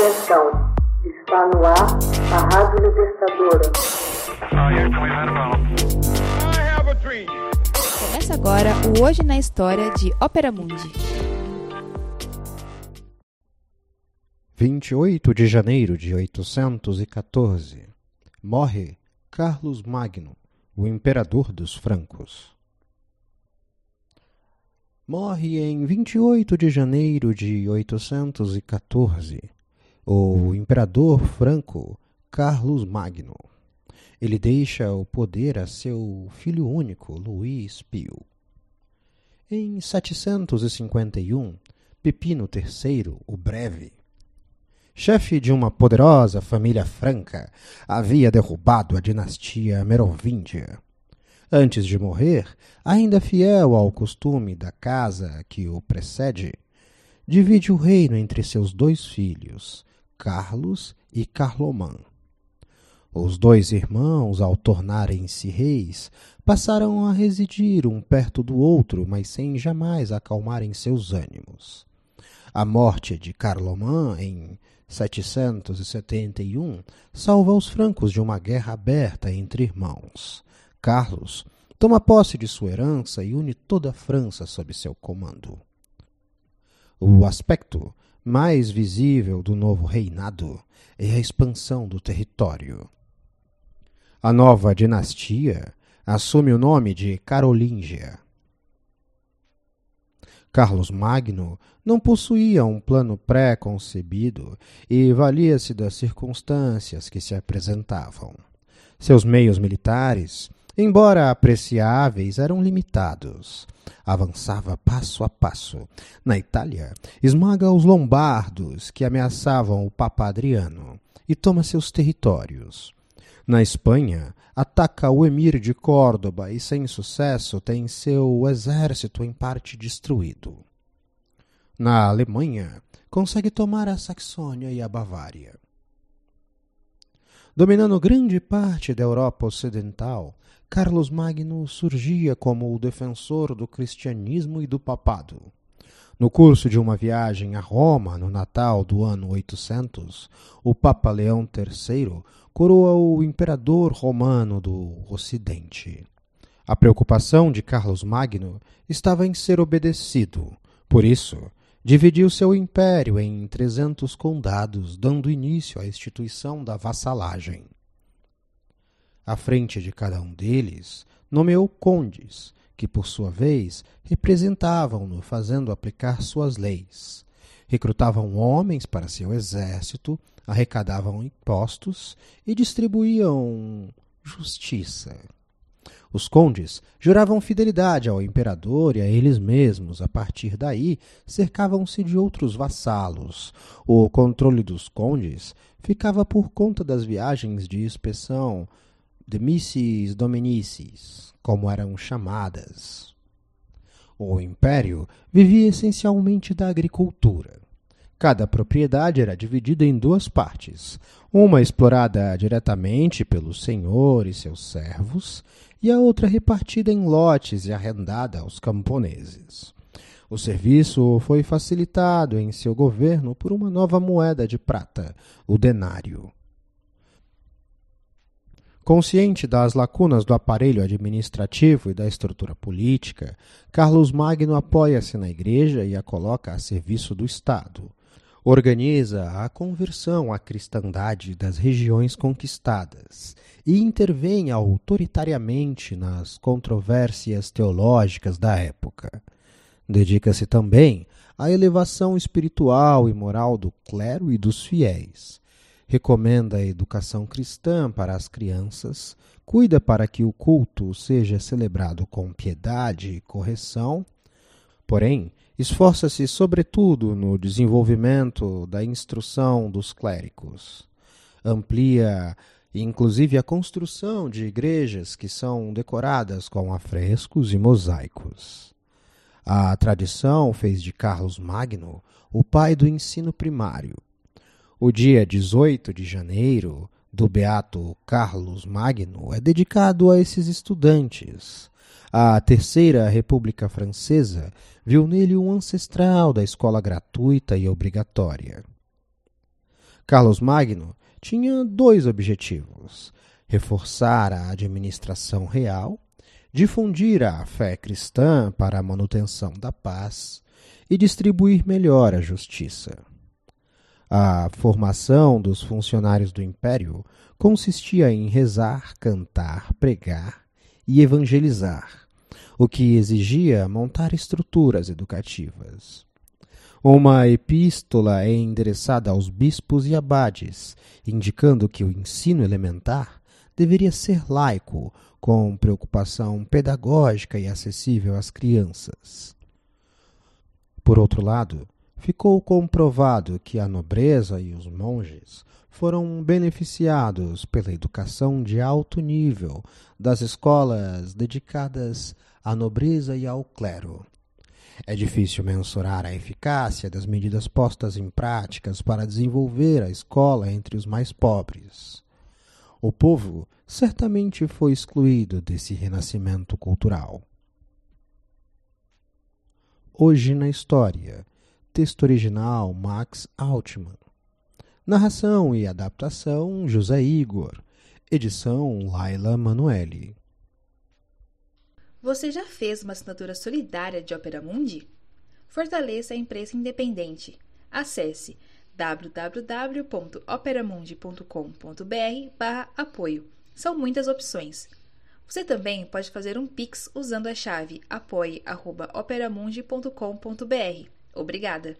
Atenção, está no ar a Rádio Libertadora. Começa agora o Hoje na História de Ópera Mundi. 28 de janeiro de 814. Morre Carlos Magno, o imperador dos francos. Morre em 28 de janeiro de 814 o imperador franco Carlos Magno. Ele deixa o poder a seu filho único, Luís Pio. Em 751, Pepino III, o Breve, chefe de uma poderosa família franca, havia derrubado a dinastia merovíndia. Antes de morrer, ainda fiel ao costume da casa que o precede, divide o reino entre seus dois filhos, Carlos e Carlomã. Os dois irmãos, ao tornarem-se reis, passaram a residir um perto do outro, mas sem jamais acalmarem seus ânimos. A morte de Carlomã em 771 salva os francos de uma guerra aberta entre irmãos. Carlos toma posse de sua herança e une toda a França sob seu comando. O aspecto mais visível do novo reinado é a expansão do território. A nova dinastia assume o nome de Carolíngia. Carlos Magno não possuía um plano pré-concebido e valia-se das circunstâncias que se apresentavam. Seus meios militares, embora apreciáveis, eram limitados. Avançava passo a passo. Na Itália, esmaga os lombardos que ameaçavam o Papa Adriano e toma seus territórios. Na Espanha, ataca o emir de Córdoba e, sem sucesso, tem seu exército em parte destruído. Na Alemanha, consegue tomar a Saxônia e a Bavária. Dominando grande parte da Europa Ocidental, Carlos Magno surgia como o defensor do cristianismo e do papado. No curso de uma viagem a Roma no Natal do ano 800, o Papa Leão III coroa o imperador romano do Ocidente. A preocupação de Carlos Magno estava em ser obedecido. Por isso, dividiu seu império em trezentos condados, dando início à instituição da vassalagem. À frente de cada um deles, nomeou condes, que por sua vez representavam-no fazendo aplicar suas leis. Recrutavam homens para seu exército, arrecadavam impostos e distribuíam justiça. Os condes juravam fidelidade ao imperador e a eles mesmos. A partir daí, cercavam-se de outros vassalos. O controle dos condes ficava por conta das viagens de inspeção de missis dominicis, como eram chamadas. O império vivia essencialmente da agricultura. Cada propriedade era dividida em duas partes, uma explorada diretamente pelo senhor e seus servos, e a outra repartida em lotes e arrendada aos camponeses. O serviço foi facilitado em seu governo por uma nova moeda de prata, o denário. Consciente das lacunas do aparelho administrativo e da estrutura política, Carlos Magno apoia-se na Igreja e a coloca a serviço do Estado. Organiza a conversão à cristandade das regiões conquistadas e intervém autoritariamente nas controvérsias teológicas da época. Dedica-se também à elevação espiritual e moral do clero e dos fiéis recomenda a educação cristã para as crianças, cuida para que o culto seja celebrado com piedade e correção, porém, esforça-se sobretudo no desenvolvimento da instrução dos clérigos. Amplia inclusive a construção de igrejas que são decoradas com afrescos e mosaicos. A tradição fez de Carlos Magno o pai do ensino primário o dia 18 de janeiro do Beato Carlos Magno é dedicado a esses estudantes. A Terceira República Francesa viu nele um ancestral da escola gratuita e obrigatória. Carlos Magno tinha dois objetivos: reforçar a administração real, difundir a fé cristã para a manutenção da paz e distribuir melhor a justiça. A formação dos funcionários do império consistia em rezar, cantar, pregar e evangelizar, o que exigia montar estruturas educativas. Uma epístola é endereçada aos bispos e abades, indicando que o ensino elementar deveria ser laico, com preocupação pedagógica e acessível às crianças. Por outro lado, ficou comprovado que a nobreza e os monges foram beneficiados pela educação de alto nível das escolas dedicadas à nobreza e ao clero. É difícil mensurar a eficácia das medidas postas em práticas para desenvolver a escola entre os mais pobres. O povo certamente foi excluído desse renascimento cultural. Hoje na História. Texto original Max Altman. Narração e adaptação José Igor. Edição Laila Manuelle. Você já fez uma assinatura solidária de Opera Mundi? Fortaleça a imprensa independente. Acesse www.operamundi.com.br/apoio. São muitas opções. Você também pode fazer um Pix usando a chave apoie.operamundi.com.br. Obrigada!